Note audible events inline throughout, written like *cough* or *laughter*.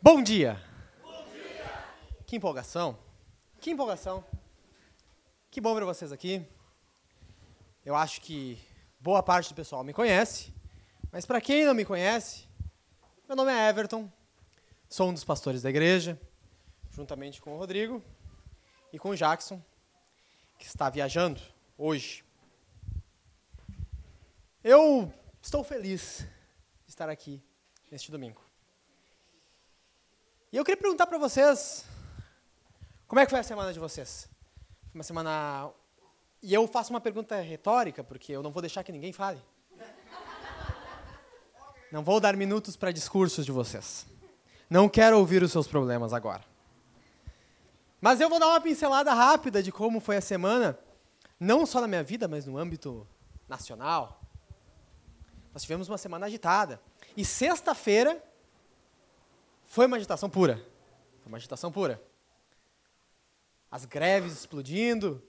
Bom dia. Que empolgação. Que empolgação. Que bom ver vocês aqui. Eu acho que boa parte do pessoal me conhece, mas para quem não me conhece, meu nome é Everton, sou um dos pastores da igreja, juntamente com o Rodrigo e com o Jackson, que está viajando hoje. Eu estou feliz de estar aqui neste domingo. E eu queria perguntar para vocês, como é que foi a semana de vocês? Foi uma semana... E eu faço uma pergunta retórica, porque eu não vou deixar que ninguém fale. Não vou dar minutos para discursos de vocês. Não quero ouvir os seus problemas agora. Mas eu vou dar uma pincelada rápida de como foi a semana, não só na minha vida, mas no âmbito nacional. Nós tivemos uma semana agitada. E sexta-feira foi uma agitação pura. Foi uma agitação pura. As greves explodindo,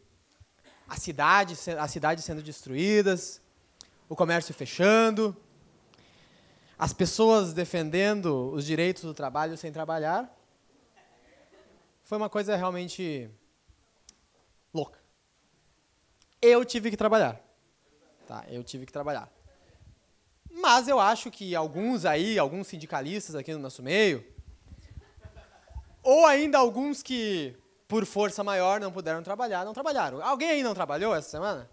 a cidade, a cidade sendo destruídas, o comércio fechando, as pessoas defendendo os direitos do trabalho sem trabalhar foi uma coisa realmente louca. Eu tive que trabalhar. Tá, eu tive que trabalhar. Mas eu acho que alguns aí, alguns sindicalistas aqui no nosso meio, ou ainda alguns que, por força maior, não puderam trabalhar, não trabalharam. Alguém aí não trabalhou essa semana?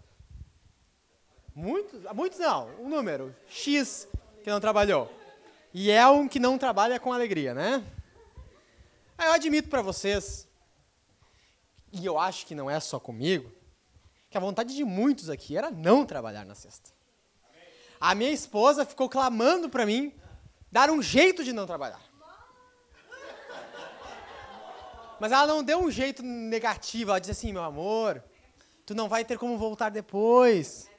Muitos? Muitos não, um número, X que não trabalhou. E é um que não trabalha com alegria, né? Eu admito para vocês, e eu acho que não é só comigo, que a vontade de muitos aqui era não trabalhar na sexta. A minha esposa ficou clamando para mim dar um jeito de não trabalhar. Mas ela não deu um jeito negativo, ela disse assim, meu amor, tu não vai ter como voltar depois.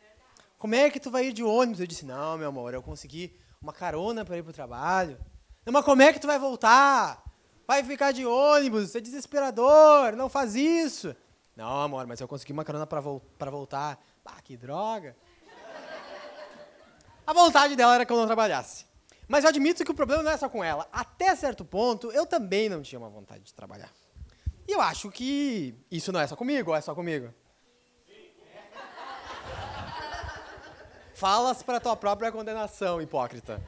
Como é que tu vai ir de ônibus? Eu disse, não, meu amor, eu consegui uma carona para ir para o trabalho. Não, mas como é que tu vai voltar? Vai ficar de ônibus, é desesperador, não faz isso. Não, amor, mas eu consegui uma carona para vo voltar. Ah, que droga. A vontade dela era que eu não trabalhasse. Mas eu admito que o problema não é só com ela. Até certo ponto, eu também não tinha uma vontade de trabalhar. E eu acho que isso não é só comigo, ou é só comigo? Falas para tua própria condenação, hipócrita.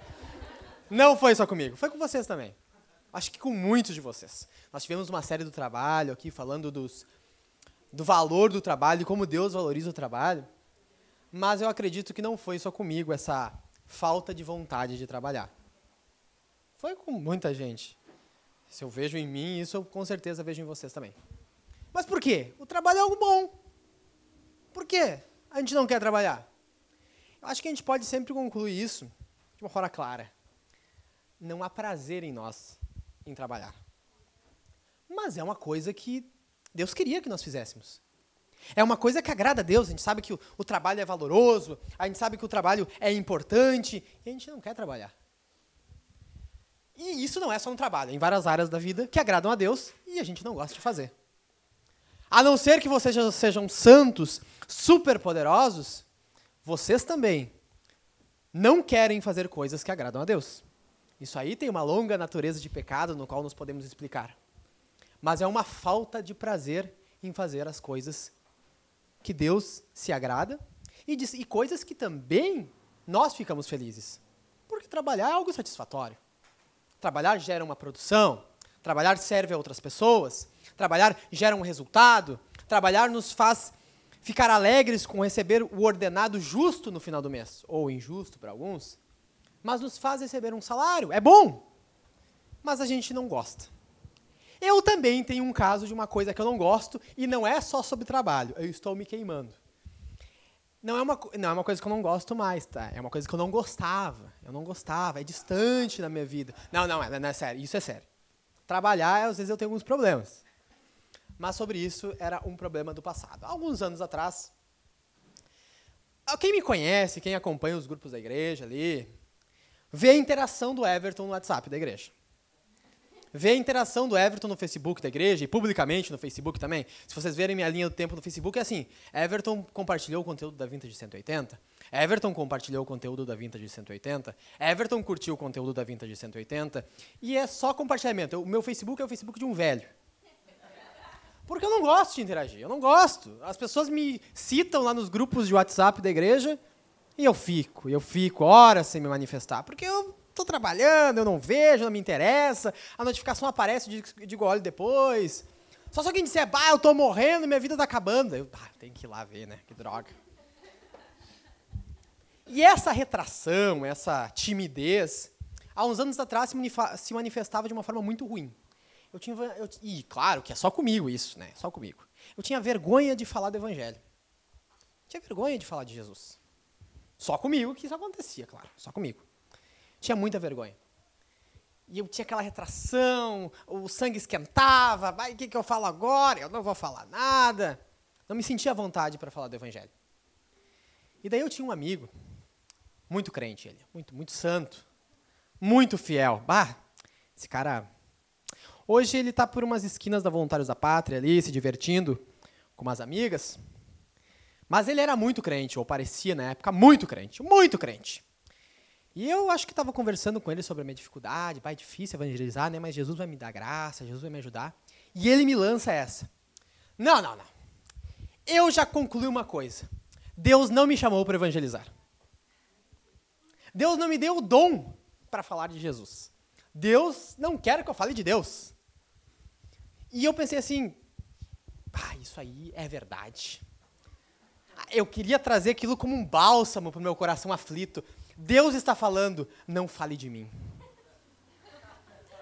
Não foi só comigo, foi com vocês também acho que com muitos de vocês. Nós tivemos uma série do trabalho aqui falando dos, do valor do trabalho como Deus valoriza o trabalho. Mas eu acredito que não foi só comigo essa falta de vontade de trabalhar. Foi com muita gente. Se eu vejo em mim, isso eu com certeza vejo em vocês também. Mas por quê? O trabalho é algo bom. Por quê? A gente não quer trabalhar. Eu acho que a gente pode sempre concluir isso de uma forma clara. Não há prazer em nós em trabalhar. Mas é uma coisa que Deus queria que nós fizéssemos. É uma coisa que agrada a Deus. A gente sabe que o, o, trabalho é valoroso, a gente sabe que o trabalho é importante, e a gente não quer trabalhar. E isso não é só um trabalho, é em várias áreas da vida que agradam a Deus e a gente não gosta de fazer. A não ser que vocês sejam santos, super poderosos, vocês também não querem fazer coisas que agradam a Deus. Isso aí tem uma longa natureza de pecado no qual nós podemos explicar. Mas é uma falta de prazer em fazer as coisas que Deus se agrada e, diz, e coisas que também nós ficamos felizes. Porque trabalhar é algo satisfatório. Trabalhar gera uma produção, trabalhar serve a outras pessoas, trabalhar gera um resultado, trabalhar nos faz ficar alegres com receber o ordenado justo no final do mês, ou injusto para alguns mas nos faz receber um salário. É bom, mas a gente não gosta. Eu também tenho um caso de uma coisa que eu não gosto, e não é só sobre trabalho, eu estou me queimando. Não é, uma, não é uma coisa que eu não gosto mais, tá? É uma coisa que eu não gostava. Eu não gostava, é distante da minha vida. Não, não, é, não é sério, isso é sério. Trabalhar, às vezes eu tenho alguns problemas. Mas sobre isso era um problema do passado. alguns anos atrás, quem me conhece, quem acompanha os grupos da igreja ali, Vê a interação do Everton no WhatsApp da igreja. ver a interação do Everton no Facebook da igreja e publicamente no Facebook também. Se vocês verem minha linha do tempo no Facebook, é assim: Everton compartilhou o conteúdo da Vintage 180, Everton compartilhou o conteúdo da Vintage 180, Everton curtiu o conteúdo da Vintage 180, e é só compartilhamento. O meu Facebook é o Facebook de um velho. Porque eu não gosto de interagir, eu não gosto. As pessoas me citam lá nos grupos de WhatsApp da igreja e eu fico, eu fico horas sem me manifestar, porque eu estou trabalhando, eu não vejo, não me interessa, a notificação aparece, eu digo olho depois. Só se alguém disser, bah, eu estou morrendo, minha vida está acabando. Eu, ah, tem que ir lá ver, né? Que droga. E essa retração, essa timidez, há uns anos atrás se manifestava de uma forma muito ruim. Eu tinha, eu, e claro que é só comigo isso, né? Só comigo. Eu tinha vergonha de falar do evangelho. Tinha vergonha de falar de Jesus. Só comigo que isso acontecia, claro, só comigo. Tinha muita vergonha. E eu tinha aquela retração, o sangue esquentava, vai, o que, que eu falo agora? Eu não vou falar nada. Não me sentia à vontade para falar do evangelho. E daí eu tinha um amigo, muito crente ele, muito, muito santo, muito fiel. Bah, esse cara. Hoje ele está por umas esquinas da Voluntários da Pátria ali, se divertindo com umas amigas. Mas ele era muito crente, ou parecia na época muito crente, muito crente. E eu acho que estava conversando com ele sobre a minha dificuldade, vai, é difícil evangelizar, né? Mas Jesus vai me dar graça, Jesus vai me ajudar. E ele me lança essa. Não, não, não. Eu já concluí uma coisa. Deus não me chamou para evangelizar. Deus não me deu o dom para falar de Jesus. Deus não quer que eu fale de Deus. E eu pensei assim, ah, isso aí é verdade eu queria trazer aquilo como um bálsamo para o meu coração aflito. Deus está falando, não fale de mim.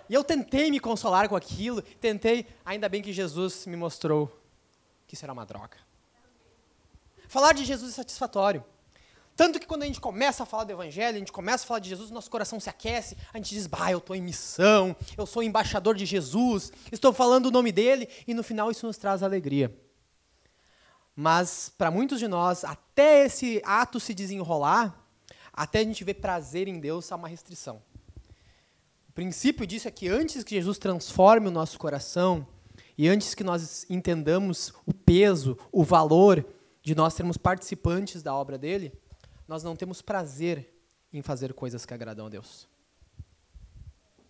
E eu tentei me consolar com aquilo, tentei, ainda bem que Jesus me mostrou que isso era uma droga. Falar de Jesus é satisfatório. Tanto que quando a gente começa a falar do Evangelho, a gente começa a falar de Jesus, nosso coração se aquece, a gente diz, bah, eu estou em missão, eu sou embaixador de Jesus, estou falando o nome dele, e no final isso nos traz alegria. Mas para muitos de nós, até esse ato se desenrolar, até a gente ver prazer em Deus, há uma restrição. O princípio disso é que antes que Jesus transforme o nosso coração e antes que nós entendamos o peso, o valor de nós sermos participantes da obra dele, nós não temos prazer em fazer coisas que agradam a Deus.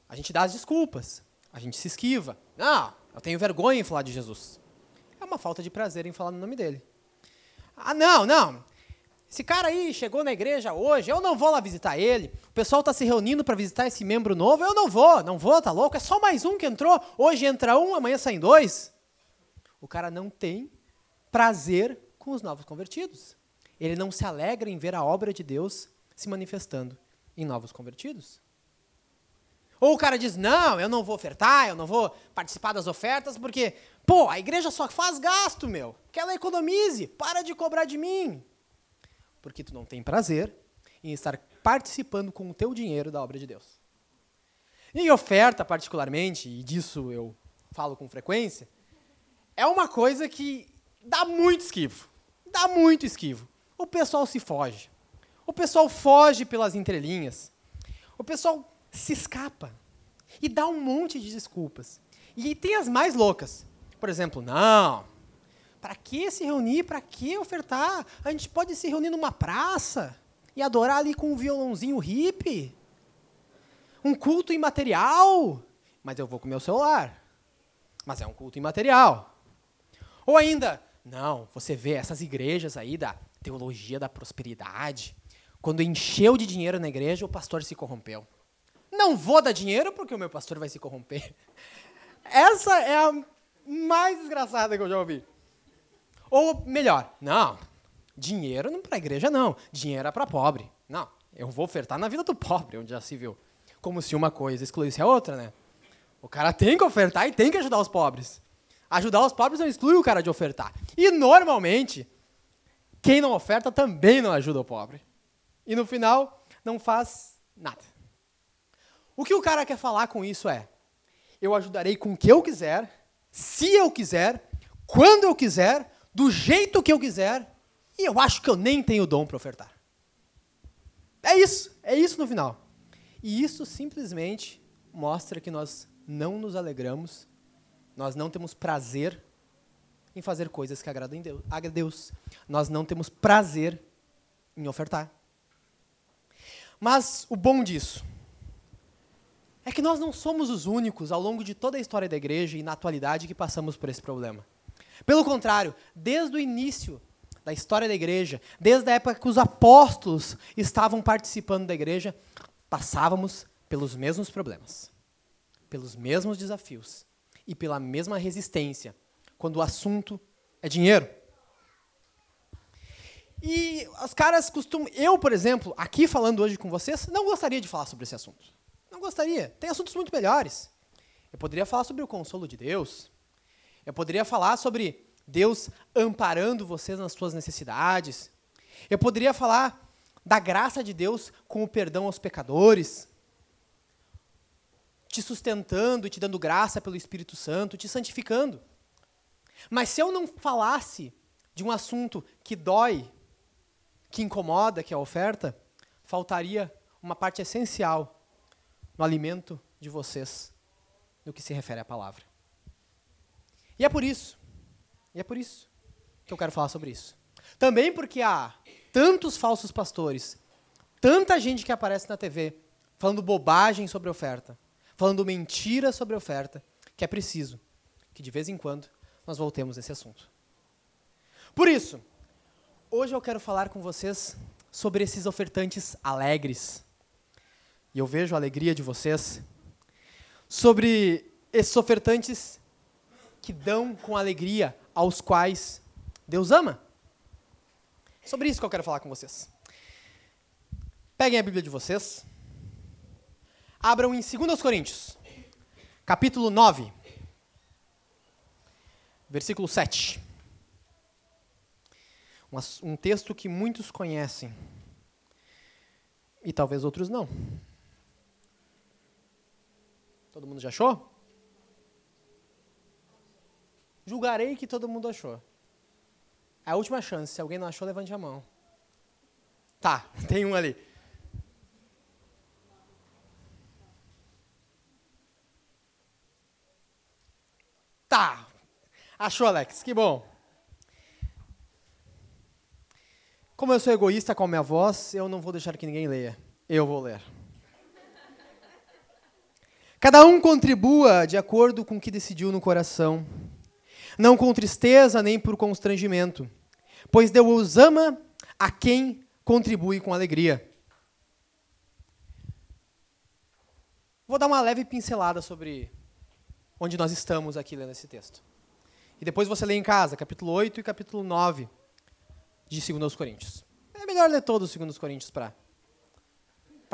A gente dá as desculpas, a gente se esquiva. Não, eu tenho vergonha em falar de Jesus é uma falta de prazer em falar no nome dele. Ah, não, não. Esse cara aí chegou na igreja hoje, eu não vou lá visitar ele. O pessoal está se reunindo para visitar esse membro novo, eu não vou, não vou, tá louco? É só mais um que entrou. Hoje entra um, amanhã saem dois. O cara não tem prazer com os novos convertidos. Ele não se alegra em ver a obra de Deus se manifestando em novos convertidos. Ou o cara diz: Não, eu não vou ofertar, eu não vou participar das ofertas, porque, pô, a igreja só faz gasto, meu. Que ela economize, para de cobrar de mim. Porque tu não tem prazer em estar participando com o teu dinheiro da obra de Deus. E oferta, particularmente, e disso eu falo com frequência, é uma coisa que dá muito esquivo. Dá muito esquivo. O pessoal se foge. O pessoal foge pelas entrelinhas. O pessoal se escapa e dá um monte de desculpas. E tem as mais loucas. Por exemplo, não, para que se reunir? Para que ofertar? A gente pode se reunir numa praça e adorar ali com um violãozinho hippie. Um culto imaterial. Mas eu vou com meu celular. Mas é um culto imaterial. Ou ainda, não, você vê essas igrejas aí da teologia da prosperidade. Quando encheu de dinheiro na igreja, o pastor se corrompeu. Não vou dar dinheiro porque o meu pastor vai se corromper. *laughs* Essa é a mais desgraçada que eu já ouvi. Ou melhor, não, dinheiro não para a igreja não, dinheiro é para pobre. Não, eu vou ofertar na vida do pobre, onde já se viu. Como se uma coisa excluísse a outra, né? O cara tem que ofertar e tem que ajudar os pobres. Ajudar os pobres não exclui o cara de ofertar. E normalmente, quem não oferta também não ajuda o pobre. E no final, não faz nada. O que o cara quer falar com isso é: eu ajudarei com o que eu quiser, se eu quiser, quando eu quiser, do jeito que eu quiser, e eu acho que eu nem tenho dom para ofertar. É isso, é isso no final. E isso simplesmente mostra que nós não nos alegramos, nós não temos prazer em fazer coisas que agradem a Deus. Nós não temos prazer em ofertar. Mas o bom disso é que nós não somos os únicos ao longo de toda a história da igreja e na atualidade que passamos por esse problema. Pelo contrário, desde o início da história da igreja, desde a época que os apóstolos estavam participando da igreja, passávamos pelos mesmos problemas, pelos mesmos desafios e pela mesma resistência quando o assunto é dinheiro. E os caras costumam. Eu, por exemplo, aqui falando hoje com vocês, não gostaria de falar sobre esse assunto. Não gostaria. Tem assuntos muito melhores. Eu poderia falar sobre o consolo de Deus. Eu poderia falar sobre Deus amparando vocês nas suas necessidades. Eu poderia falar da graça de Deus com o perdão aos pecadores, te sustentando e te dando graça pelo Espírito Santo, te santificando. Mas se eu não falasse de um assunto que dói, que incomoda, que é a oferta, faltaria uma parte essencial no alimento de vocês no que se refere à palavra. E é por isso, e é por isso que eu quero falar sobre isso. Também porque há tantos falsos pastores, tanta gente que aparece na TV falando bobagem sobre oferta, falando mentira sobre oferta, que é preciso que de vez em quando nós voltemos nesse assunto. Por isso, hoje eu quero falar com vocês sobre esses ofertantes alegres. E eu vejo a alegria de vocês. Sobre esses ofertantes que dão com alegria aos quais Deus ama. Sobre isso que eu quero falar com vocês. Peguem a Bíblia de vocês. Abram em 2 Coríntios, capítulo 9 versículo 7. Um, texto que muitos conhecem e talvez outros não. Todo mundo já achou? Julgarei que todo mundo achou. É a última chance. Se alguém não achou, levante a mão. Tá, *laughs* tem um ali. Tá, Achou, Alex? Que bom. Como eu sou egoísta com a minha voz, eu não vou deixar que ninguém leia. Eu vou ler. Cada um contribua de acordo com o que decidiu no coração, não com tristeza nem por constrangimento, pois Deus ama a quem contribui com alegria. Vou dar uma leve pincelada sobre onde nós estamos aqui lendo esse texto. E depois você lê em casa, capítulo 8 e capítulo 9 de 2 Coríntios. É melhor ler todos os 2 Coríntios para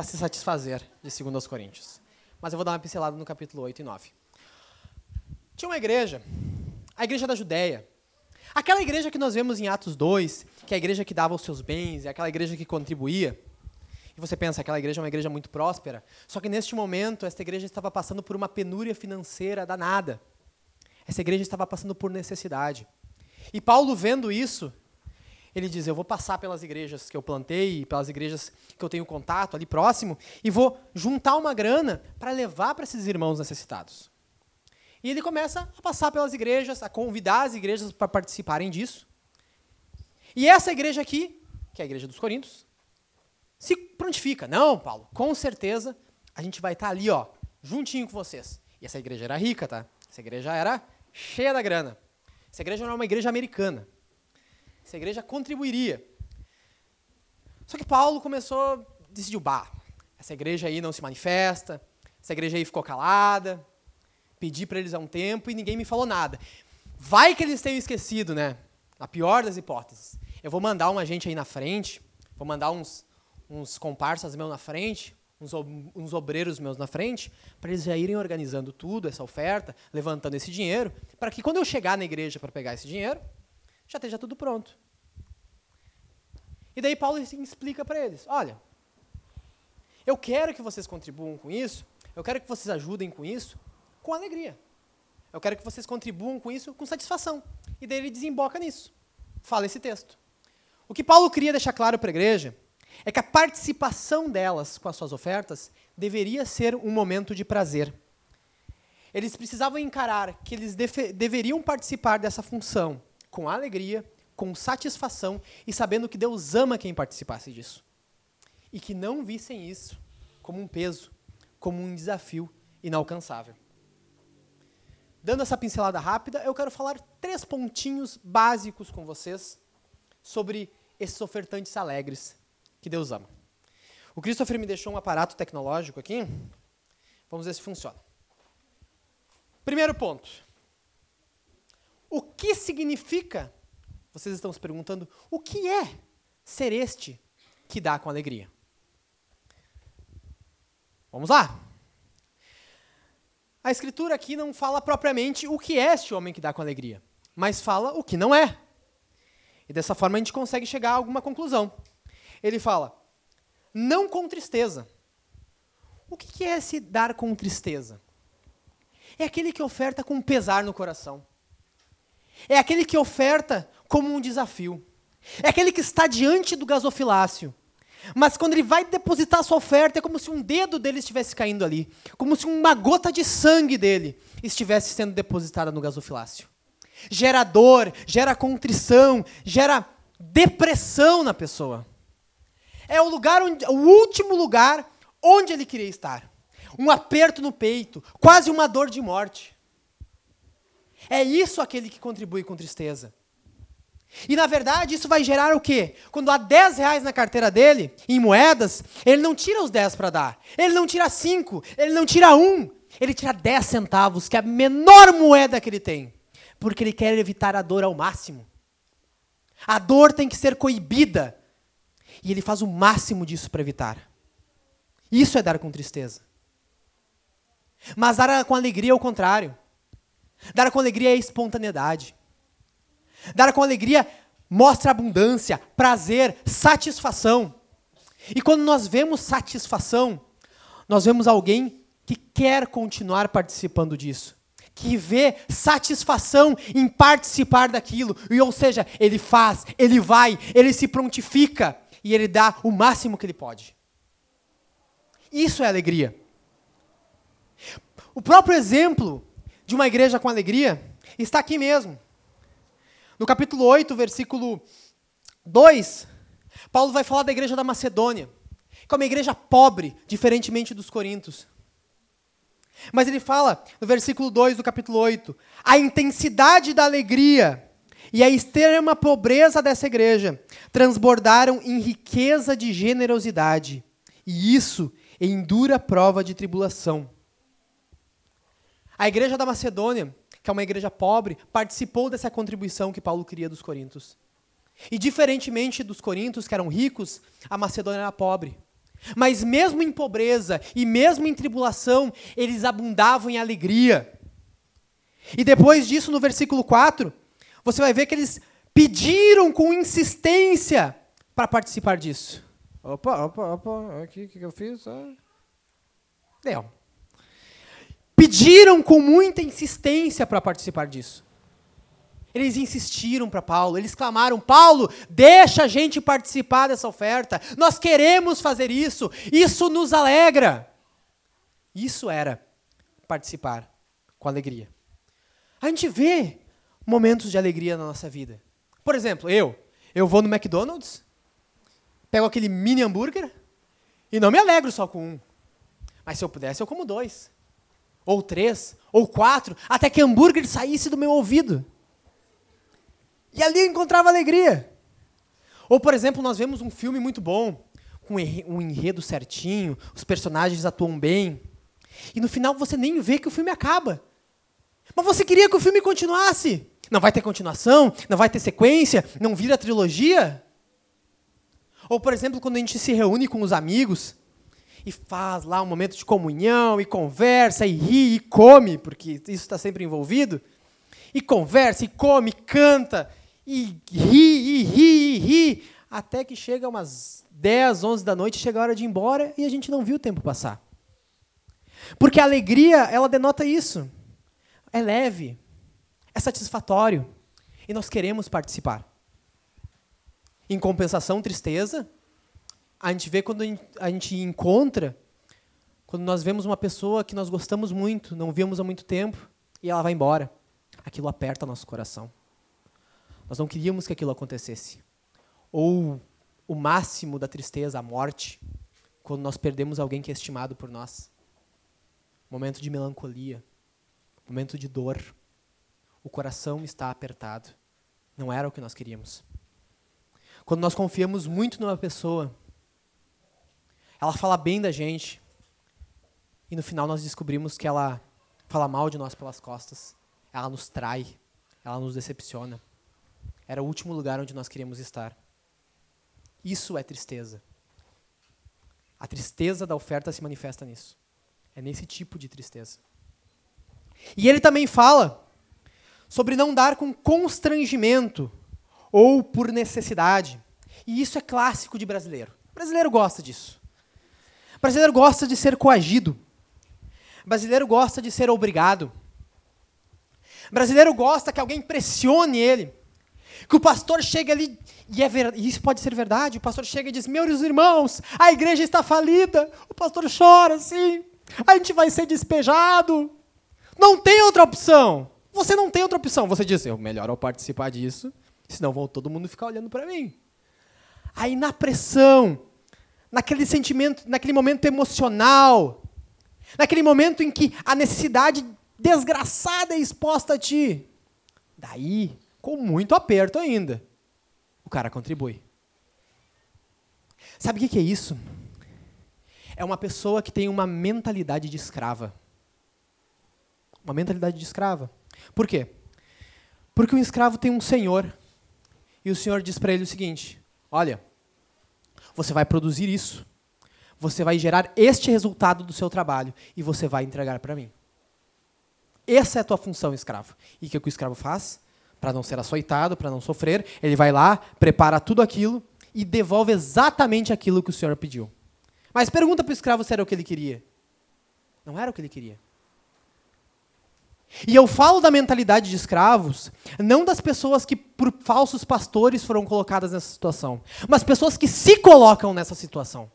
se satisfazer de 2 Coríntios. Mas eu vou dar uma pincelada no capítulo 8 e 9. Tinha uma igreja, a igreja da Judéia. Aquela igreja que nós vemos em Atos 2, que é a igreja que dava os seus bens, é aquela igreja que contribuía. E você pensa, aquela igreja é uma igreja muito próspera. Só que neste momento, esta igreja estava passando por uma penúria financeira danada. Essa igreja estava passando por necessidade. E Paulo, vendo isso, ele diz: Eu vou passar pelas igrejas que eu plantei, pelas igrejas que eu tenho contato ali próximo, e vou juntar uma grana para levar para esses irmãos necessitados. E ele começa a passar pelas igrejas, a convidar as igrejas para participarem disso. E essa igreja aqui, que é a igreja dos Coríntios, se prontifica. Não, Paulo, com certeza a gente vai estar ali, ó, juntinho com vocês. E essa igreja era rica, tá? Essa igreja era cheia da grana. Essa igreja não é uma igreja americana. Essa igreja contribuiria. Só que Paulo começou, decidiu, bah, essa igreja aí não se manifesta, essa igreja aí ficou calada, pedi para eles há um tempo e ninguém me falou nada. Vai que eles tenham esquecido, né? A pior das hipóteses. Eu vou mandar uma gente aí na frente, vou mandar uns, uns comparsas meus na frente, uns, uns obreiros meus na frente, para eles já irem organizando tudo, essa oferta, levantando esse dinheiro, para que quando eu chegar na igreja para pegar esse dinheiro, já esteja tudo pronto. E daí Paulo explica para eles: olha, eu quero que vocês contribuam com isso, eu quero que vocês ajudem com isso, com alegria. Eu quero que vocês contribuam com isso com satisfação. E daí ele desemboca nisso. Fala esse texto. O que Paulo queria deixar claro para a igreja é que a participação delas com as suas ofertas deveria ser um momento de prazer. eles precisavam encarar que eles deveriam participar dessa função com alegria, com satisfação e sabendo que Deus ama quem participasse disso. E que não vissem isso como um peso, como um desafio inalcançável. Dando essa pincelada rápida, eu quero falar três pontinhos básicos com vocês sobre esses ofertantes alegres que Deus ama. O Christopher me deixou um aparato tecnológico aqui. Vamos ver se funciona. Primeiro ponto. O que significa, vocês estão se perguntando, o que é ser este que dá com alegria? Vamos lá. A escritura aqui não fala propriamente o que é este homem que dá com alegria, mas fala o que não é. E dessa forma a gente consegue chegar a alguma conclusão. Ele fala: não com tristeza. O que é se dar com tristeza? É aquele que oferta com pesar no coração. É aquele que oferta como um desafio. É aquele que está diante do gasofilácio. Mas quando ele vai depositar sua oferta, é como se um dedo dele estivesse caindo ali. Como se uma gota de sangue dele estivesse sendo depositada no gasofilácio. Gera dor, gera contrição, gera depressão na pessoa. É o lugar onde, o último lugar onde ele queria estar. Um aperto no peito, quase uma dor de morte. É isso aquele que contribui com tristeza. E na verdade isso vai gerar o quê? Quando há 10 reais na carteira dele, em moedas, ele não tira os 10 para dar. Ele não tira 5, ele não tira 1. Ele tira 10 centavos, que é a menor moeda que ele tem. Porque ele quer evitar a dor ao máximo. A dor tem que ser coibida. E ele faz o máximo disso para evitar. Isso é dar com tristeza. Mas dar com alegria é o contrário. Dar com alegria é espontaneidade. Dar com alegria mostra abundância, prazer, satisfação. E quando nós vemos satisfação, nós vemos alguém que quer continuar participando disso, que vê satisfação em participar daquilo, e ou seja, ele faz, ele vai, ele se prontifica e ele dá o máximo que ele pode. Isso é alegria. O próprio exemplo de uma igreja com alegria está aqui mesmo. No capítulo 8, versículo 2, Paulo vai falar da igreja da Macedônia, que é uma igreja pobre, diferentemente dos Coríntios. Mas ele fala, no versículo 2 do capítulo 8, a intensidade da alegria e a extrema pobreza dessa igreja transbordaram em riqueza de generosidade, e isso em dura prova de tribulação. A igreja da Macedônia que é uma igreja pobre, participou dessa contribuição que Paulo queria dos coríntios. E diferentemente dos coríntios, que eram ricos, a Macedônia era pobre. Mas mesmo em pobreza e mesmo em tribulação, eles abundavam em alegria. E depois disso, no versículo 4, você vai ver que eles pediram com insistência para participar disso. Opa, opa, opa, aqui, o que, que eu fiz? Ah. Deu pediram com muita insistência para participar disso. Eles insistiram para Paulo, eles clamaram: Paulo, deixa a gente participar dessa oferta, nós queremos fazer isso, isso nos alegra. Isso era participar com alegria. A gente vê momentos de alegria na nossa vida. Por exemplo, eu, eu vou no McDonald's, pego aquele mini hambúrguer e não me alegro só com um. Mas se eu pudesse, eu como dois ou três, ou quatro, até que hambúrguer saísse do meu ouvido. E ali eu encontrava alegria. Ou, por exemplo, nós vemos um filme muito bom, com um enredo certinho, os personagens atuam bem, e no final você nem vê que o filme acaba. Mas você queria que o filme continuasse. Não vai ter continuação, não vai ter sequência, não vira trilogia. Ou, por exemplo, quando a gente se reúne com os amigos, e faz lá um momento de comunhão, e conversa, e ri, e come, porque isso está sempre envolvido. E conversa, e come, e canta, e ri, e ri, e ri, até que chega umas 10, 11 da noite, chega a hora de ir embora e a gente não viu o tempo passar. Porque a alegria, ela denota isso. É leve, é satisfatório, e nós queremos participar. Em compensação, tristeza, a gente vê quando a gente encontra Quando nós vemos uma pessoa que nós gostamos muito, não vimos há muito tempo, e ela vai embora, aquilo aperta nosso coração. Nós não queríamos que aquilo acontecesse. Ou o máximo da tristeza, a morte, quando nós perdemos alguém que é estimado por nós. Momento de melancolia, momento de dor. O coração está apertado. Não era o que nós queríamos. Quando nós confiamos muito numa pessoa, ela fala bem da gente, e no final nós descobrimos que ela fala mal de nós pelas costas, ela nos trai, ela nos decepciona. Era o último lugar onde nós queríamos estar. Isso é tristeza. A tristeza da oferta se manifesta nisso. É nesse tipo de tristeza. E ele também fala sobre não dar com constrangimento ou por necessidade. E isso é clássico de brasileiro. O brasileiro gosta disso. O brasileiro gosta de ser coagido. O brasileiro gosta de ser obrigado. O brasileiro gosta que alguém pressione ele. Que o pastor chegue ali, e, é ver, isso pode ser verdade, o pastor chega e diz, meus irmãos, a igreja está falida. O pastor chora assim, a gente vai ser despejado. Não tem outra opção. Você não tem outra opção. Você diz, eu melhor eu participar disso, senão vão todo mundo ficar olhando para mim. Aí na pressão, naquele sentimento, naquele momento emocional, naquele momento em que a necessidade desgraçada é exposta a ti, daí, com muito aperto ainda, o cara contribui. Sabe o que é isso? É uma pessoa que tem uma mentalidade de escrava. Uma mentalidade de escrava. Por quê? Porque o escravo tem um senhor. E o senhor diz para ele o seguinte: Olha, você vai produzir isso. Você vai gerar este resultado do seu trabalho. E você vai entregar para mim. Essa é a tua função, escravo. E o que, o escravo faz? Para não ser açoitado, para não sofrer, ele vai lá, prepara tudo aquilo e devolve exatamente aquilo que o senhor pediu. Mas pergunta para o escravo se era o que ele queria. Não era o que ele queria. E eu falo da mentalidade de escravos, não das pessoas que por falsos pastores foram colocadas nessa situação, mas pessoas que se colocam nessa situação.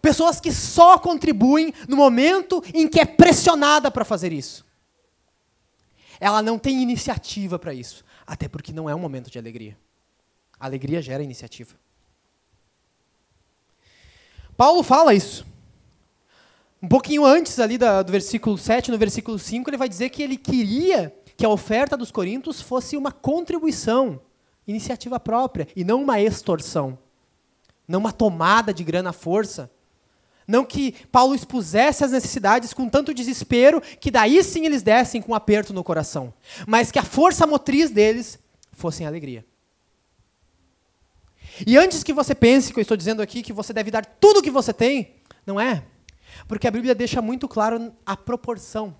Pessoas que só contribuem no momento em que é pressionada para fazer isso. Ela não tem iniciativa para isso, até porque não é um momento de alegria. A alegria gera iniciativa. Paulo fala isso. Um pouquinho antes ali da, do versículo 7, no versículo 5, ele vai dizer que ele queria que a oferta dos coríntios fosse uma contribuição, iniciativa própria, e não uma extorsão. Não uma tomada de grana à força. Não que Paulo expusesse as necessidades com tanto desespero que daí sim eles dessem com um aperto no coração. Mas que a força motriz deles fosse alegria. E antes que você pense que eu estou dizendo aqui que você deve dar tudo o que você tem, não é? Porque a Bíblia deixa muito claro a proporção.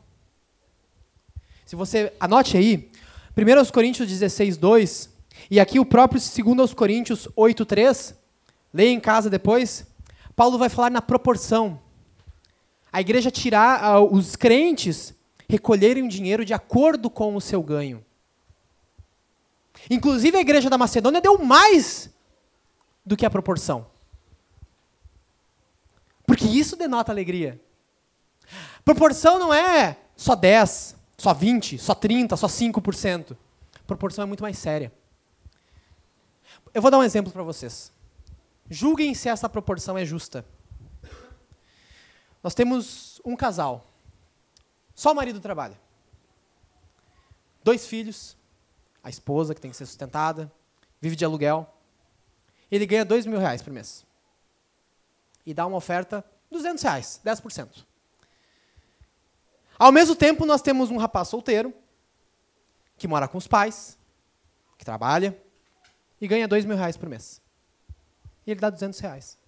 Se você anote aí, 1 Coríntios 16, 2, e aqui o próprio 2 Coríntios 8, 3, leia em casa depois, Paulo vai falar na proporção. A igreja tirar, uh, os crentes recolherem o dinheiro de acordo com o seu ganho. Inclusive a igreja da Macedônia deu mais do que a proporção. Porque isso denota alegria. Proporção não é só 10, só 20, só 30, só 5%. Proporção é muito mais séria. Eu vou dar um exemplo para vocês. Julguem se essa proporção é justa. Nós temos um casal. Só o marido trabalha. Dois filhos, a esposa que tem que ser sustentada, vive de aluguel. Ele ganha dois mil reais por mês e dá uma oferta 200 reais, 10%. Ao mesmo tempo, nós temos um rapaz solteiro, que mora com os pais, que trabalha, e ganha 2 mil reais por mês. E ele dá 200 reais.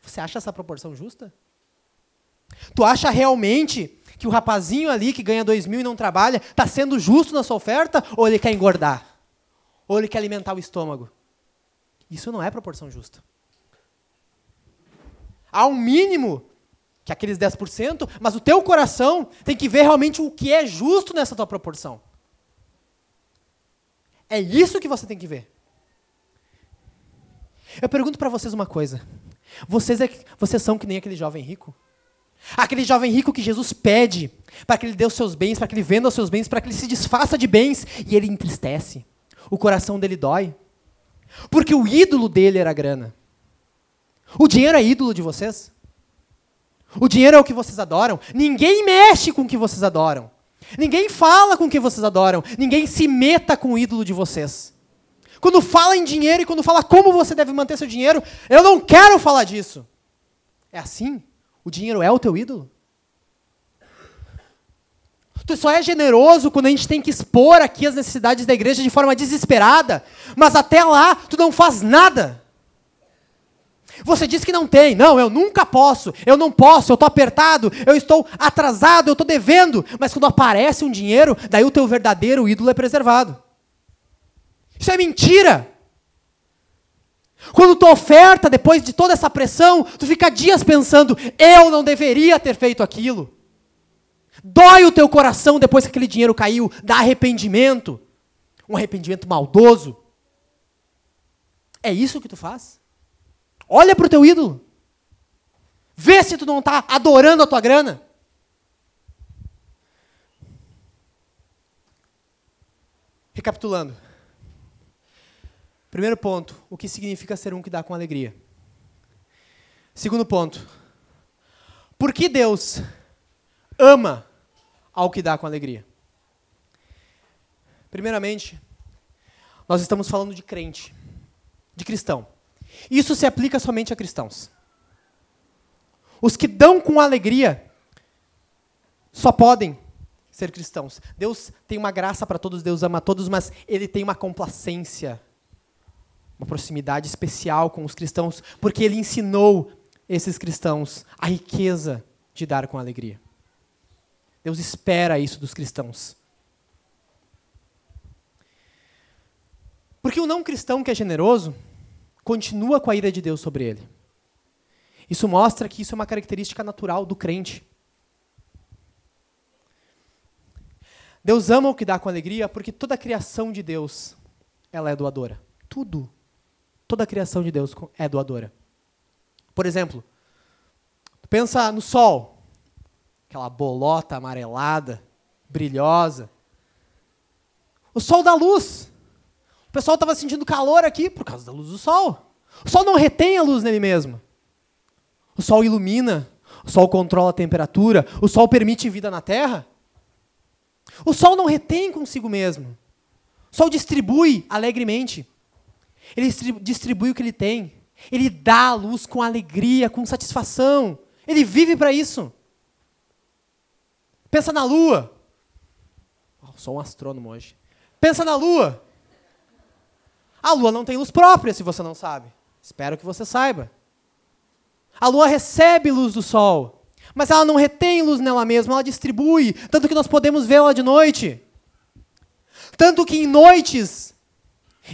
Você acha essa proporção justa? Tu acha realmente que o rapazinho ali que ganha 2 mil e não trabalha está sendo justo na sua oferta? Ou ele quer engordar? Ou ele quer alimentar o estômago? Isso não é proporção justa. Há um mínimo, que é aqueles 10%, mas o teu coração tem que ver realmente o que é justo nessa tua proporção. É isso que você tem que ver. Eu pergunto para vocês uma coisa. Vocês, é, vocês são que nem aquele jovem rico. Aquele jovem rico que Jesus pede para que ele dê os seus bens, para que ele venda os seus bens, para que ele se desfaça de bens, e ele entristece. O coração dele dói. Porque o ídolo dele era a grana. O dinheiro é ídolo de vocês? O dinheiro é o que vocês adoram? Ninguém mexe com o que vocês adoram. Ninguém fala com o que vocês adoram. Ninguém se meta com o ídolo de vocês. Quando fala em dinheiro e quando fala como você deve manter seu dinheiro, eu não quero falar disso. É assim? O dinheiro é o teu ídolo? Tu só é generoso quando a gente tem que expor aqui as necessidades da igreja de forma desesperada, mas até lá tu não faz nada. Você diz que não tem. Não, eu nunca posso. Eu não posso. Eu estou apertado. Eu estou atrasado. Eu estou devendo. Mas quando aparece um dinheiro, daí o teu verdadeiro ídolo é preservado. Isso é mentira. Quando tu oferta, depois de toda essa pressão, tu fica dias pensando: eu não deveria ter feito aquilo. Dói o teu coração depois que aquele dinheiro caiu, dá arrependimento. Um arrependimento maldoso. É isso que tu faz? Olha para o teu ídolo. Vê se tu não está adorando a tua grana. Recapitulando. Primeiro ponto, o que significa ser um que dá com alegria. Segundo ponto, por que Deus ama ao que dá com alegria? Primeiramente, nós estamos falando de crente, de cristão. Isso se aplica somente a cristãos. Os que dão com alegria só podem ser cristãos. Deus tem uma graça para todos, Deus ama todos, mas Ele tem uma complacência, uma proximidade especial com os cristãos, porque Ele ensinou esses cristãos a riqueza de dar com alegria. Deus espera isso dos cristãos. Porque o não cristão que é generoso, continua com a ira de Deus sobre ele. Isso mostra que isso é uma característica natural do crente. Deus ama o que dá com alegria porque toda a criação de Deus ela é doadora. Tudo. Toda a criação de Deus é doadora. Por exemplo, pensa no sol, aquela bolota amarelada, brilhosa. O sol dá luz. Pessoal estava sentindo calor aqui por causa da luz do sol. O sol não retém a luz nele mesmo. O sol ilumina, o sol controla a temperatura, o sol permite vida na terra. O sol não retém consigo mesmo. O sol distribui alegremente. Ele distribui o que ele tem. Ele dá a luz com alegria, com satisfação. Ele vive para isso. Pensa na lua. Oh, sou um astrônomo hoje. Pensa na lua. A lua não tem luz própria, se você não sabe. Espero que você saiba. A lua recebe luz do sol, mas ela não retém luz nela mesma, ela distribui, tanto que nós podemos vê-la de noite. Tanto que em noites,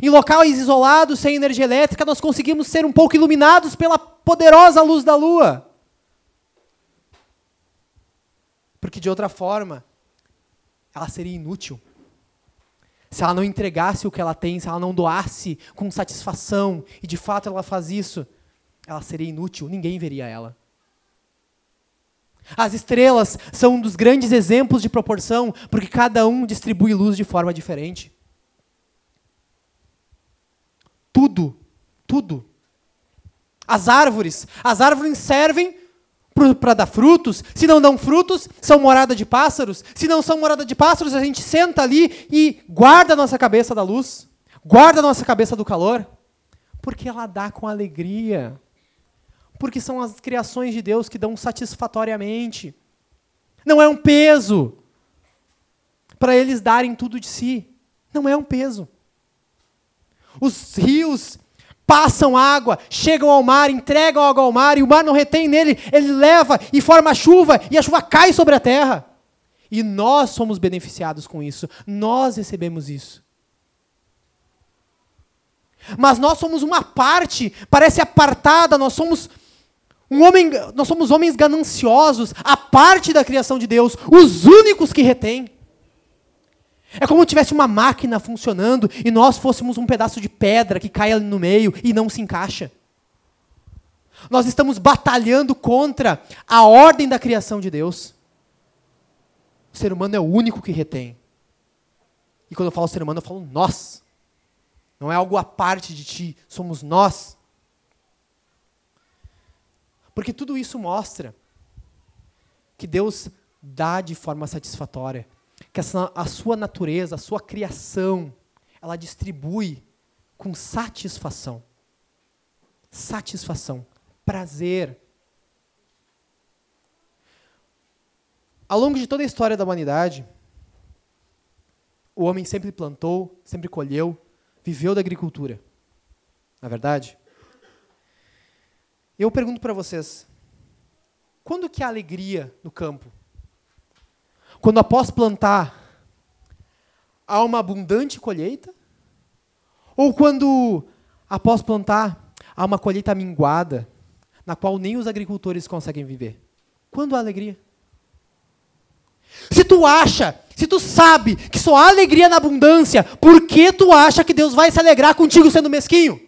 em locais isolados, sem energia elétrica, nós conseguimos ser um pouco iluminados pela poderosa luz da lua. Porque de outra forma, ela seria inútil se ela não entregasse o que ela tem, se ela não doasse com satisfação, e de fato ela faz isso, ela seria inútil, ninguém veria ela. As estrelas são um dos grandes exemplos de proporção, porque cada um distribui luz de forma diferente. Tudo, tudo. As árvores, as árvores servem para dar frutos. Se não dão frutos, são morada de pássaros. Se não são morada de pássaros, a gente senta ali e guarda a nossa cabeça da luz, guarda a nossa cabeça do calor, porque ela dá com alegria. Porque são as criações de Deus que dão satisfatoriamente. Não é um peso para eles darem tudo de si. Não é um peso. Os rios passam água, chegam ao mar, entregam água ao mar, e o mar não retém nele, ele leva e forma chuva, e a chuva cai sobre a terra. E nós somos beneficiados com isso, nós recebemos isso. Mas nós somos uma parte, parece apartada, nós somos um homem, nós somos homens gananciosos, a parte da criação de Deus, os únicos que retêm. É como se tivesse uma máquina funcionando e nós fôssemos um pedaço de pedra que cai ali no meio e não se encaixa. Nós estamos batalhando contra a ordem da criação de Deus. O ser humano é o único que retém. E quando eu falo ser humano, eu falo nós. Não é algo à parte de ti, somos nós. Porque tudo isso mostra que Deus dá de forma satisfatória, que essa, a sua natureza, a sua criação, ela distribui com satisfação. Satisfação, prazer. Ao longo de toda a história da humanidade, o homem sempre plantou, sempre colheu, viveu da agricultura. Na é verdade? Eu pergunto para vocês, quando que há alegria no campo? Quando após plantar há uma abundante colheita? Ou quando após plantar há uma colheita minguada, na qual nem os agricultores conseguem viver? Quando há alegria? Se tu acha, se tu sabe que só há alegria na abundância, por que tu acha que Deus vai se alegrar contigo sendo mesquinho?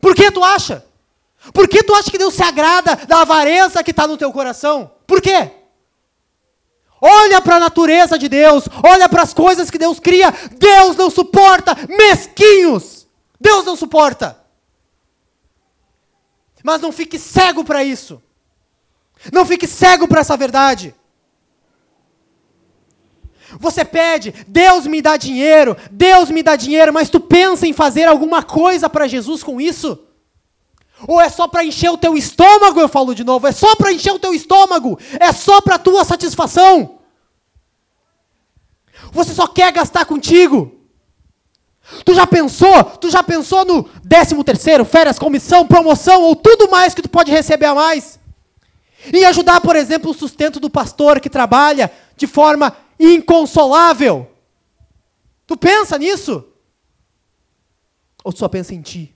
Por que tu acha? Por que tu acha que Deus se agrada da avareza que está no teu coração? Por quê? Olha para a natureza de Deus, olha para as coisas que Deus cria. Deus não suporta mesquinhos. Deus não suporta. Mas não fique cego para isso. Não fique cego para essa verdade. Você pede, Deus me dá dinheiro, Deus me dá dinheiro, mas tu pensa em fazer alguma coisa para Jesus com isso? Ou é só para encher o teu estômago, eu falo de novo, é só para encher o teu estômago, é só para tua satisfação. Você só quer gastar contigo. Tu já pensou? Tu já pensou no décimo terceiro, férias, comissão, promoção ou tudo mais que tu pode receber a mais? Em ajudar, por exemplo, o sustento do pastor que trabalha de forma inconsolável. Tu pensa nisso? Ou tu só pensa em ti?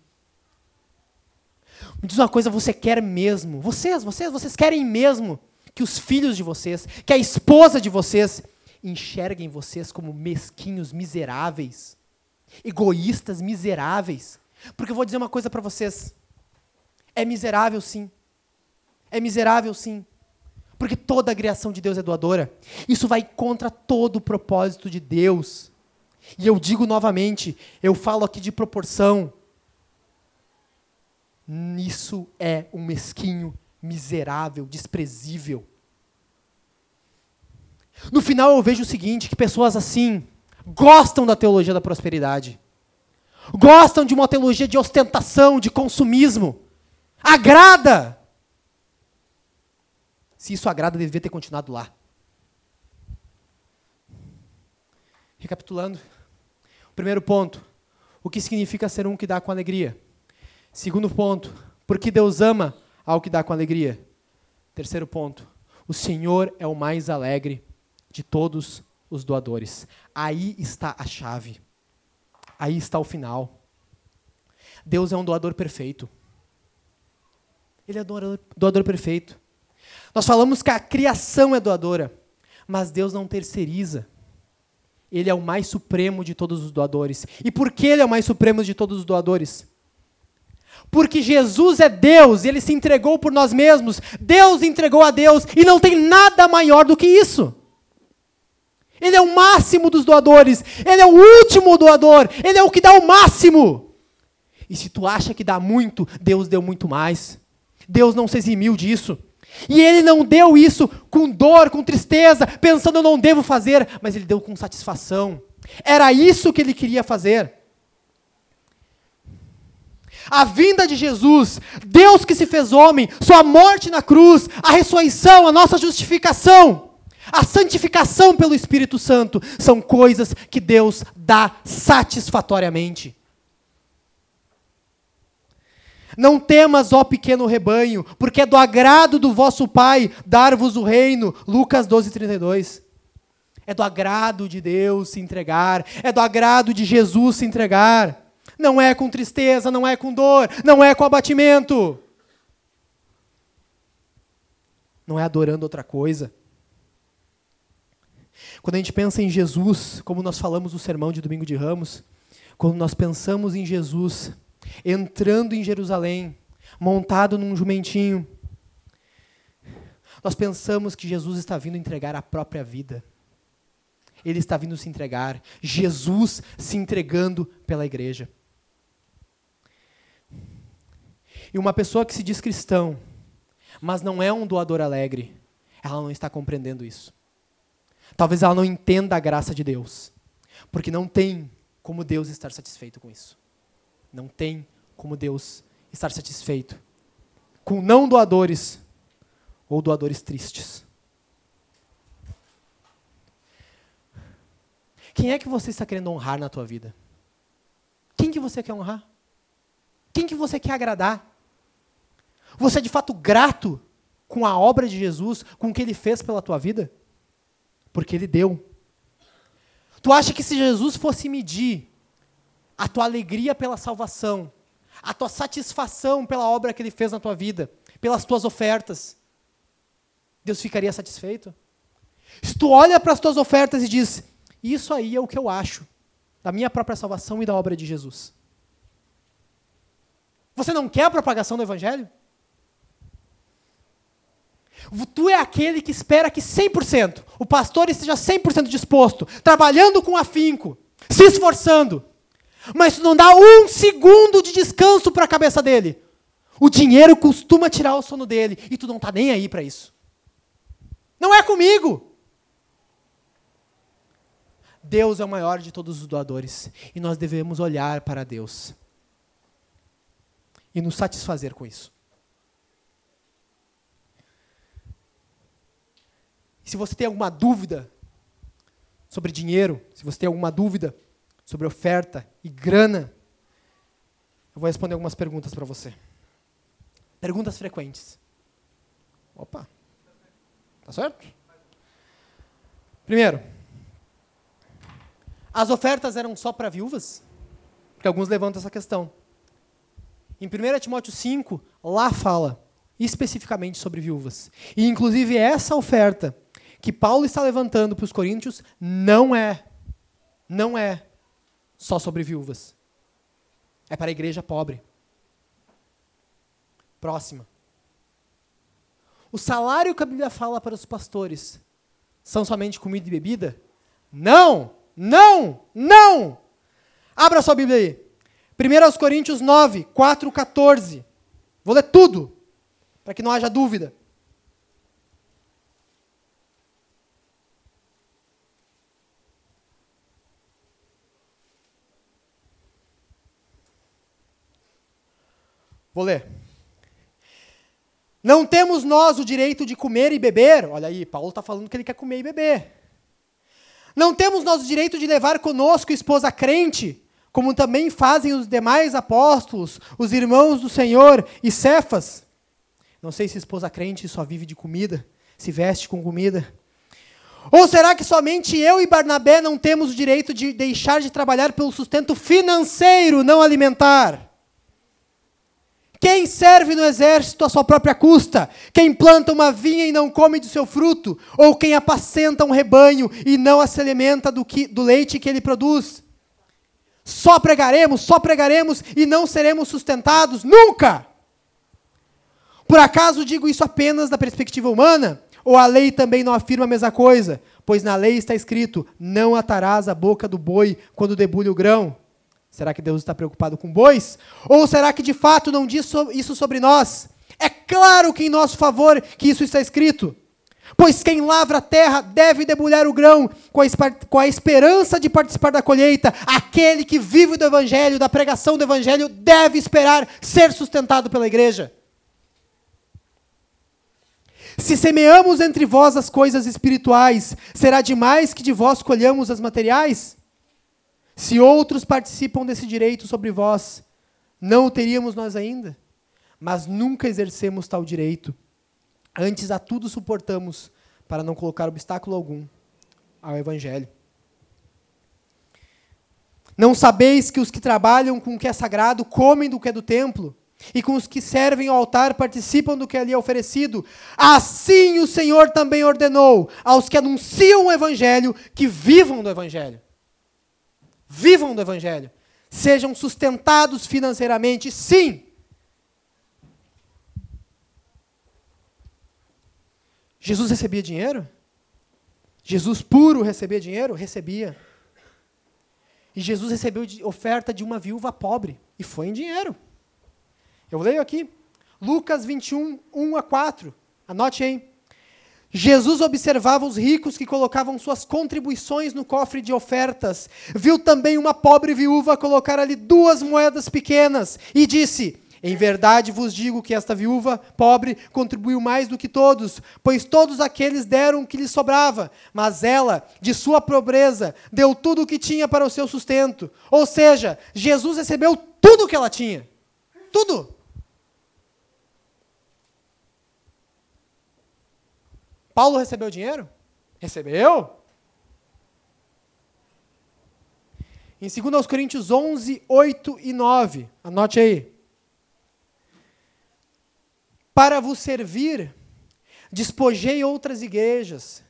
Me diz uma coisa, você quer mesmo, vocês, vocês, vocês querem mesmo que os filhos de vocês, que a esposa de vocês enxerguem vocês como mesquinhos, miseráveis, egoístas, miseráveis? Porque eu vou dizer uma coisa para vocês. É miserável sim. É miserável sim. Porque toda a criação de Deus é doadora. Isso vai contra todo o propósito de Deus. E eu digo novamente, eu falo aqui de proporção. Isso é um mesquinho, miserável, desprezível. No final eu vejo o seguinte, que pessoas assim gostam da teologia da prosperidade. Gostam de uma teologia de ostentação, de consumismo. Agrada. Se isso agrada, deveria ter continuado lá. Recapitulando. O primeiro ponto. O que significa ser um que dá com alegria? Segundo ponto. Por que Deus ama ao que dá com alegria? Terceiro ponto. O Senhor é o mais alegre de todos os doadores. Aí está a chave. Aí está o final. Deus é um doador perfeito. Ele é doador, doador perfeito. Nós falamos que a criação é doadora, mas Deus não terceiriza. Ele é o mais supremo de todos os doadores. E por que ele é o mais supremo de todos os doadores? Porque Jesus é Deus, ele se entregou por nós mesmos. Deus entregou a Deus e não tem nada maior do que isso. Ele é o máximo dos doadores, ele é o último doador, ele é o que dá o máximo. E se tu acha que dá muito, Deus deu muito mais. Deus não se eximiu disso. E ele não deu isso com dor, com tristeza, pensando eu não devo fazer, mas ele deu com satisfação. Era isso que ele queria fazer. A vinda de Jesus, Deus que se fez homem, sua morte na cruz, a ressurreição, a nossa justificação, a santificação pelo Espírito Santo, são coisas que Deus dá satisfatoriamente. Não temas, ó pequeno rebanho, porque é do agrado do vosso Pai dar-vos o reino. Lucas 12, 32. É do agrado de Deus se entregar, é do agrado de Jesus se entregar. Não é com tristeza, não é com dor, não é com abatimento. Não é adorando outra coisa. Quando a gente pensa em Jesus, como nós falamos no sermão de domingo de Ramos, quando nós pensamos em Jesus, entrando em Jerusalém, montado num jumentinho. Nós pensamos que Jesus está vindo entregar a própria vida. Ele está vindo se entregar. Jesus se entregando pela igreja. E uma pessoa que se diz cristão, mas não é um doador alegre, ela não está compreendendo isso. Talvez ela não entenda a graça de Deus, porque não tem como Deus estar satisfeito com isso. Não tem como Deus estar satisfeito com não doadores ou doadores tristes. Quem é que você está querendo honrar na tua vida? Quem que você quer honrar? Quem que você quer agradar? Você é de fato grato com a obra de Jesus, com o que ele fez pela tua vida? Porque ele deu. Tu acha que se Jesus fosse medir a tua alegria pela salvação, a tua satisfação pela obra que ele fez na tua vida, pelas tuas ofertas, Deus ficaria satisfeito? Se tu olha para as tuas ofertas e diz, isso aí é o que eu acho da minha própria salvação e da obra de Jesus. Você não quer a propagação do Evangelho? Tu é aquele que espera que 100%, o pastor esteja 100% disposto, trabalhando com afinco, se esforçando, mas tu não dá um segundo de descanso para a cabeça dele. O dinheiro costuma tirar o sono dele e tu não está nem aí para isso. Não é comigo. Deus é o maior de todos os doadores e nós devemos olhar para Deus e nos satisfazer com isso. Se você tem alguma dúvida sobre dinheiro, se você tem alguma dúvida sobre oferta e grana, eu vou responder algumas perguntas para você. Perguntas frequentes. Opa. Tá certo? Primeiro, as ofertas eram só para viúvas? Porque alguns levantam essa questão. Em 1 Timóteo 5, lá fala especificamente sobre viúvas. E inclusive essa oferta que Paulo está levantando para os coríntios não é não é só sobre viúvas. É para a igreja pobre. Próxima. O salário que a Bíblia fala para os pastores são somente comida e bebida? Não! Não! Não! Abra sua Bíblia aí. 1 Coríntios 9, 4, 14. Vou ler tudo, para que não haja dúvida. Vou ler. Não temos nós o direito de comer e beber. Olha aí, Paulo está falando que ele quer comer e beber. Não temos nós o direito de levar conosco esposa crente, como também fazem os demais apóstolos, os irmãos do Senhor e Cefas. Não sei se esposa crente só vive de comida, se veste com comida. Ou será que somente eu e Barnabé não temos o direito de deixar de trabalhar pelo sustento financeiro, não alimentar? Quem serve no exército à sua própria custa? Quem planta uma vinha e não come do seu fruto? Ou quem apacenta um rebanho e não se alimenta do, que, do leite que ele produz? Só pregaremos, só pregaremos e não seremos sustentados? Nunca! Por acaso digo isso apenas da perspectiva humana? Ou a lei também não afirma a mesma coisa? Pois na lei está escrito: não atarás a boca do boi quando debulha o grão. Será que Deus está preocupado com bois? Ou será que de fato não diz isso sobre nós? É claro que em nosso favor que isso está escrito. Pois quem lavra a terra deve debulhar o grão com a, com a esperança de participar da colheita. Aquele que vive do evangelho, da pregação do evangelho, deve esperar ser sustentado pela igreja. Se semeamos entre vós as coisas espirituais, será demais que de vós colhamos as materiais? Se outros participam desse direito sobre vós, não o teríamos nós ainda? Mas nunca exercemos tal direito. Antes a tudo suportamos, para não colocar obstáculo algum ao Evangelho. Não sabeis que os que trabalham com o que é sagrado comem do que é do templo, e com os que servem ao altar participam do que ali é oferecido? Assim o Senhor também ordenou aos que anunciam o Evangelho que vivam do Evangelho vivam do Evangelho, sejam sustentados financeiramente, sim. Jesus recebia dinheiro? Jesus puro recebia dinheiro? Recebia. E Jesus recebeu oferta de uma viúva pobre, e foi em dinheiro. Eu leio aqui, Lucas 21, 1 a 4. Anote aí. Jesus observava os ricos que colocavam suas contribuições no cofre de ofertas. Viu também uma pobre viúva colocar ali duas moedas pequenas e disse: Em verdade vos digo que esta viúva pobre contribuiu mais do que todos, pois todos aqueles deram o que lhe sobrava, mas ela, de sua pobreza, deu tudo o que tinha para o seu sustento. Ou seja, Jesus recebeu tudo o que ela tinha. Tudo. Paulo recebeu dinheiro? Recebeu? Em 2 Coríntios 11, 8 e 9, anote aí. Para vos servir, despojei outras igrejas,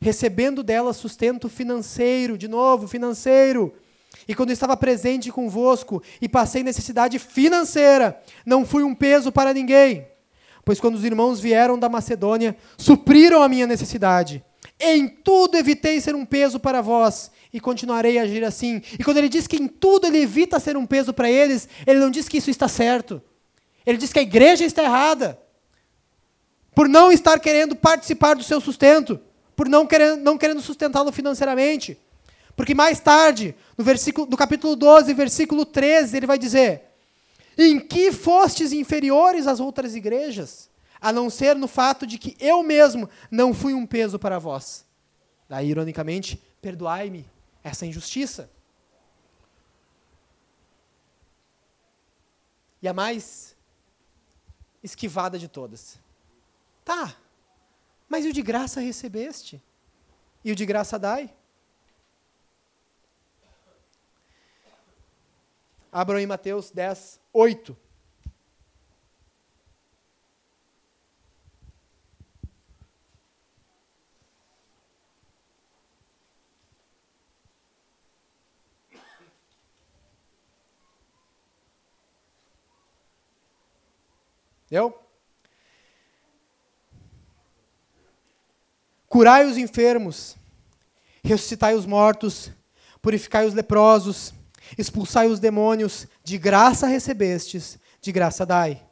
recebendo delas sustento financeiro, de novo, financeiro. E quando estava presente convosco e passei necessidade financeira, não fui um peso para ninguém Pois quando os irmãos vieram da Macedônia, supriram a minha necessidade. Em tudo evitei ser um peso para vós, e continuarei a agir assim. E quando ele diz que em tudo ele evita ser um peso para eles, ele não diz que isso está certo. Ele diz que a igreja está errada. Por não estar querendo participar do seu sustento, por não querendo, não querendo sustentá-lo financeiramente. Porque mais tarde, no, versículo, no capítulo 12, versículo 13, ele vai dizer: em que fostes inferiores às outras igrejas? A não ser no fato de que eu mesmo não fui um peso para vós. Daí, ironicamente, perdoai-me essa injustiça. E a mais esquivada de todas. Tá, mas e o de graça recebeste? E o de graça dai? Abram em Mateus 10, 8. Entendeu? Curai os enfermos, ressuscitai os mortos, purificai os leprosos, expulsai os demônios, de graça recebestes, de graça dai.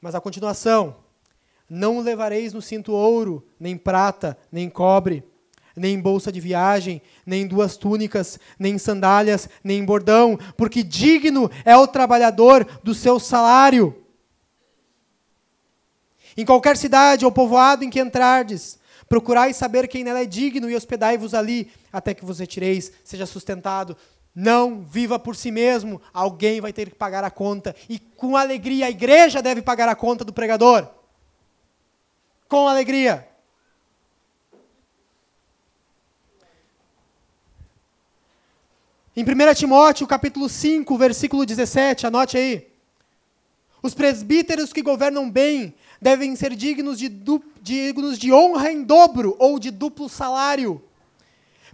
Mas a continuação: não levareis no cinto ouro, nem prata, nem cobre, nem bolsa de viagem, nem duas túnicas, nem sandálias, nem bordão, porque digno é o trabalhador do seu salário. Em qualquer cidade ou povoado em que entrardes, procurai saber quem nela é digno e hospedai-vos ali, até que vos retireis, seja sustentado. Não viva por si mesmo, alguém vai ter que pagar a conta. E com alegria, a igreja deve pagar a conta do pregador. Com alegria. Em 1 Timóteo, capítulo 5, versículo 17, anote aí. Os presbíteros que governam bem devem ser dignos de, dignos de honra em dobro ou de duplo salário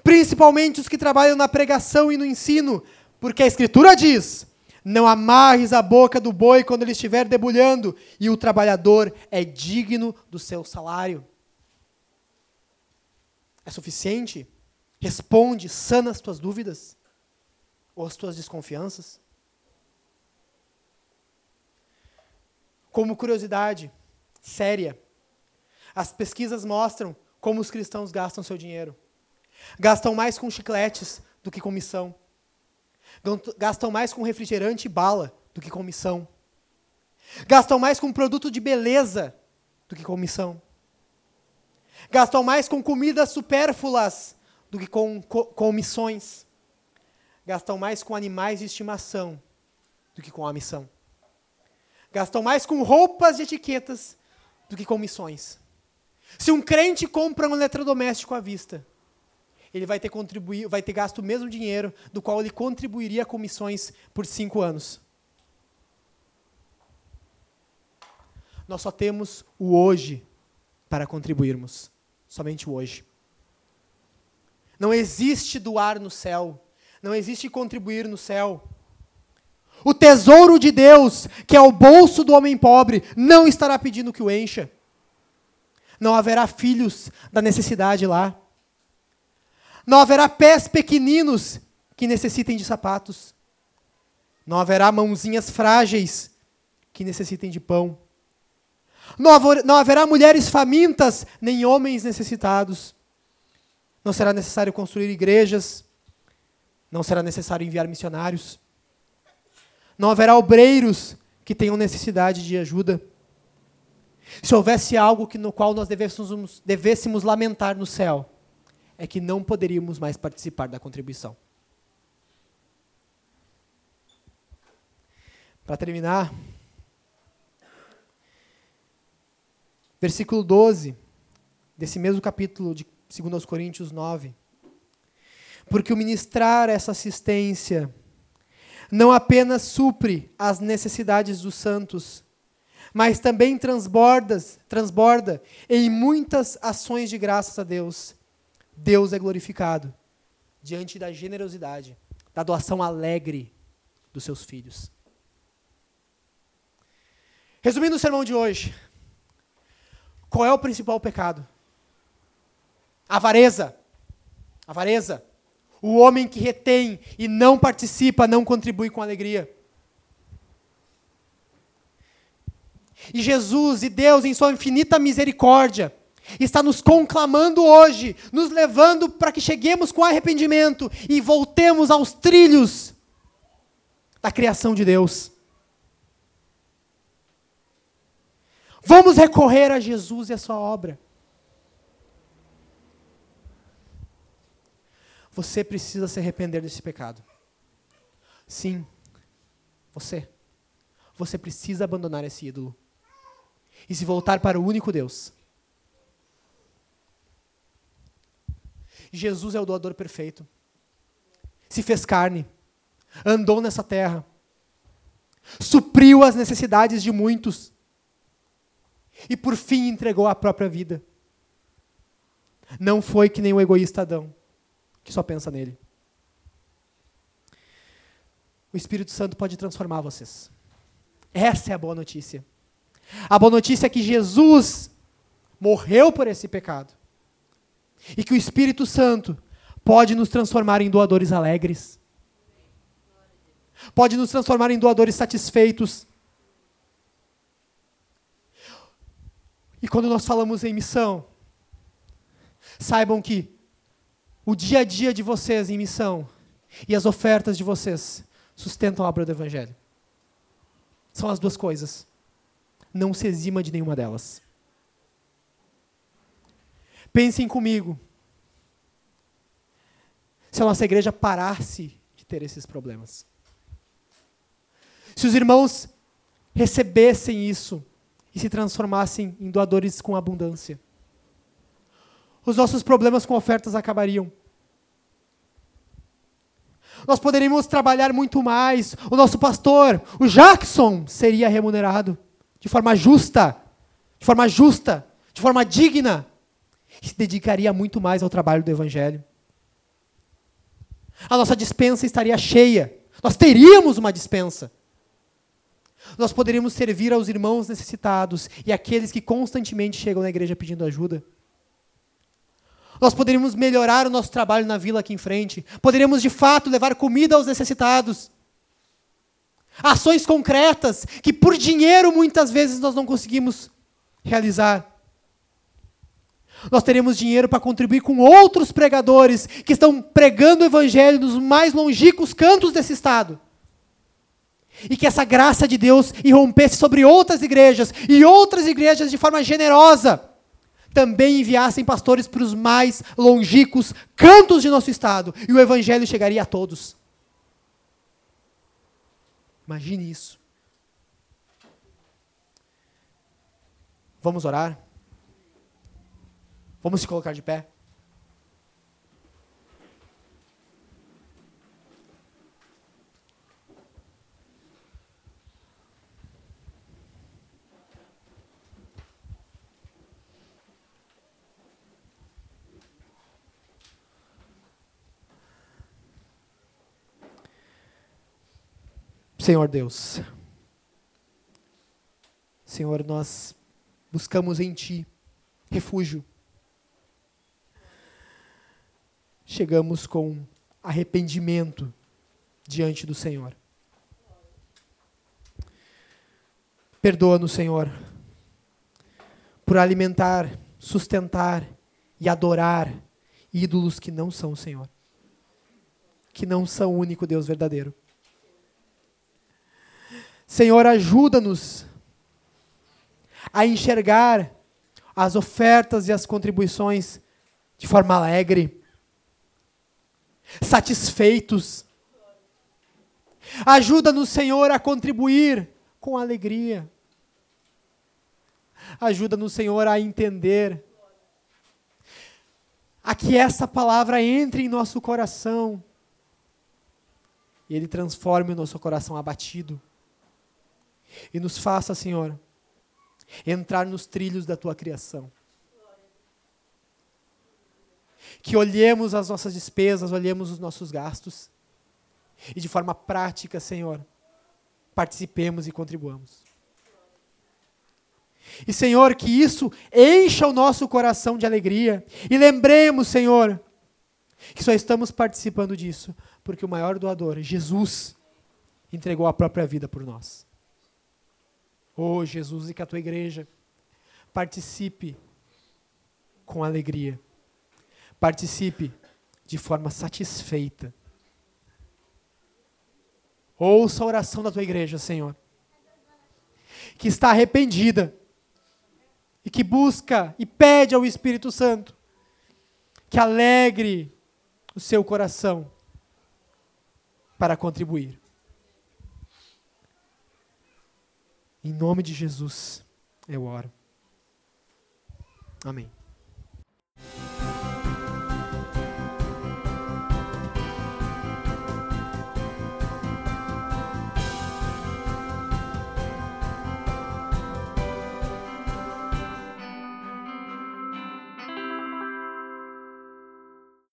principalmente os que trabalham na pregação e no ensino, porque a Escritura diz: não amarres a boca do boi quando ele estiver debulhando, e o trabalhador é digno do seu salário. É suficiente? Responde, sana as tuas dúvidas ou as tuas desconfianças. Como curiosidade séria, as pesquisas mostram como os cristãos gastam seu dinheiro. Gastam mais com chicletes do que com missão. Gastam mais com refrigerante e bala do que com missão. Gastam mais com produto de beleza do que com missão. Gastam mais com comidas supérfluas do que com, com, missões. Gastam mais com animais de estimação do que com a missão. Gastam mais com roupas de etiquetas do que com missões. Se um crente compra um eletrodoméstico à vista, ele vai ter, contribuir, vai ter gasto o mesmo dinheiro do qual ele contribuiria com missões por cinco anos. Nós só temos o hoje para contribuirmos. Somente o hoje. Não existe doar no céu. Não existe contribuir no céu. O tesouro de Deus, que é o bolso do homem pobre, não estará pedindo que o encha. Não haverá filhos da necessidade lá. Não haverá pés pequeninos que necessitem de sapatos. Não haverá mãozinhas frágeis que necessitem de pão. Não, haver, não haverá mulheres famintas, nem homens necessitados. Não será necessário construir igrejas. Não será necessário enviar missionários. Não haverá obreiros que tenham necessidade de ajuda. Se houvesse algo que, no qual nós devêssemos, devêssemos lamentar no céu, é que não poderíamos mais participar da contribuição. Para terminar, versículo 12 desse mesmo capítulo de 2 Coríntios 9. Porque o ministrar essa assistência não apenas supre as necessidades dos santos, mas também transborda, transborda em muitas ações de graças a Deus. Deus é glorificado diante da generosidade, da doação alegre dos seus filhos. Resumindo o sermão de hoje, qual é o principal pecado? Avareza. Avareza. O homem que retém e não participa, não contribui com alegria. E Jesus e Deus, em Sua infinita misericórdia, está nos conclamando hoje, nos levando para que cheguemos com arrependimento e voltemos aos trilhos da criação de Deus. Vamos recorrer a Jesus e a Sua obra. Você precisa se arrepender desse pecado. Sim, você. Você precisa abandonar esse ídolo e se voltar para o único Deus. Jesus é o doador perfeito. Se fez carne, andou nessa terra, supriu as necessidades de muitos e por fim entregou a própria vida. Não foi que nem o egoísta Adão que só pensa nele. O Espírito Santo pode transformar vocês. Essa é a boa notícia. A boa notícia é que Jesus morreu por esse pecado. E que o Espírito Santo pode nos transformar em doadores alegres. Pode nos transformar em doadores satisfeitos. E quando nós falamos em missão, saibam que o dia a dia de vocês em missão e as ofertas de vocês sustentam a obra do Evangelho. São as duas coisas. Não se exima de nenhuma delas. Pensem comigo. Se a nossa igreja parasse de ter esses problemas. Se os irmãos recebessem isso e se transformassem em doadores com abundância os nossos problemas com ofertas acabariam. Nós poderíamos trabalhar muito mais. O nosso pastor, o Jackson, seria remunerado de forma justa, de forma justa, de forma digna. Se dedicaria muito mais ao trabalho do Evangelho. A nossa dispensa estaria cheia. Nós teríamos uma dispensa. Nós poderíamos servir aos irmãos necessitados e àqueles que constantemente chegam na igreja pedindo ajuda. Nós poderíamos melhorar o nosso trabalho na vila aqui em frente. Poderíamos, de fato, levar comida aos necessitados. Ações concretas que, por dinheiro, muitas vezes nós não conseguimos realizar. Nós teríamos dinheiro para contribuir com outros pregadores que estão pregando o Evangelho nos mais longínquos cantos desse estado. E que essa graça de Deus irrompesse sobre outras igrejas e outras igrejas de forma generosa também enviassem pastores para os mais longínquos cantos de nosso estado, e o evangelho chegaria a todos. Imagine isso. Vamos orar? Vamos se colocar de pé? Senhor Deus. Senhor, nós buscamos em Ti refúgio. Chegamos com arrependimento diante do Senhor. Perdoa-nos, Senhor, por alimentar, sustentar e adorar ídolos que não são o Senhor, que não são o único Deus verdadeiro. Senhor, ajuda-nos a enxergar as ofertas e as contribuições de forma alegre, satisfeitos. Ajuda-nos, Senhor, a contribuir com alegria. Ajuda-nos, Senhor, a entender a que essa palavra entre em nosso coração e ele transforme o nosso coração abatido e nos faça, Senhor, entrar nos trilhos da tua criação. Que olhemos as nossas despesas, olhemos os nossos gastos e de forma prática, Senhor, participemos e contribuamos. E, Senhor, que isso encha o nosso coração de alegria. E lembremos, Senhor, que só estamos participando disso porque o maior doador, Jesus, entregou a própria vida por nós. Oh, Jesus, e que a tua igreja participe com alegria. Participe de forma satisfeita. Ouça a oração da tua igreja, Senhor, que está arrependida e que busca e pede ao Espírito Santo que alegre o seu coração para contribuir. Em nome de Jesus, eu oro. Amém.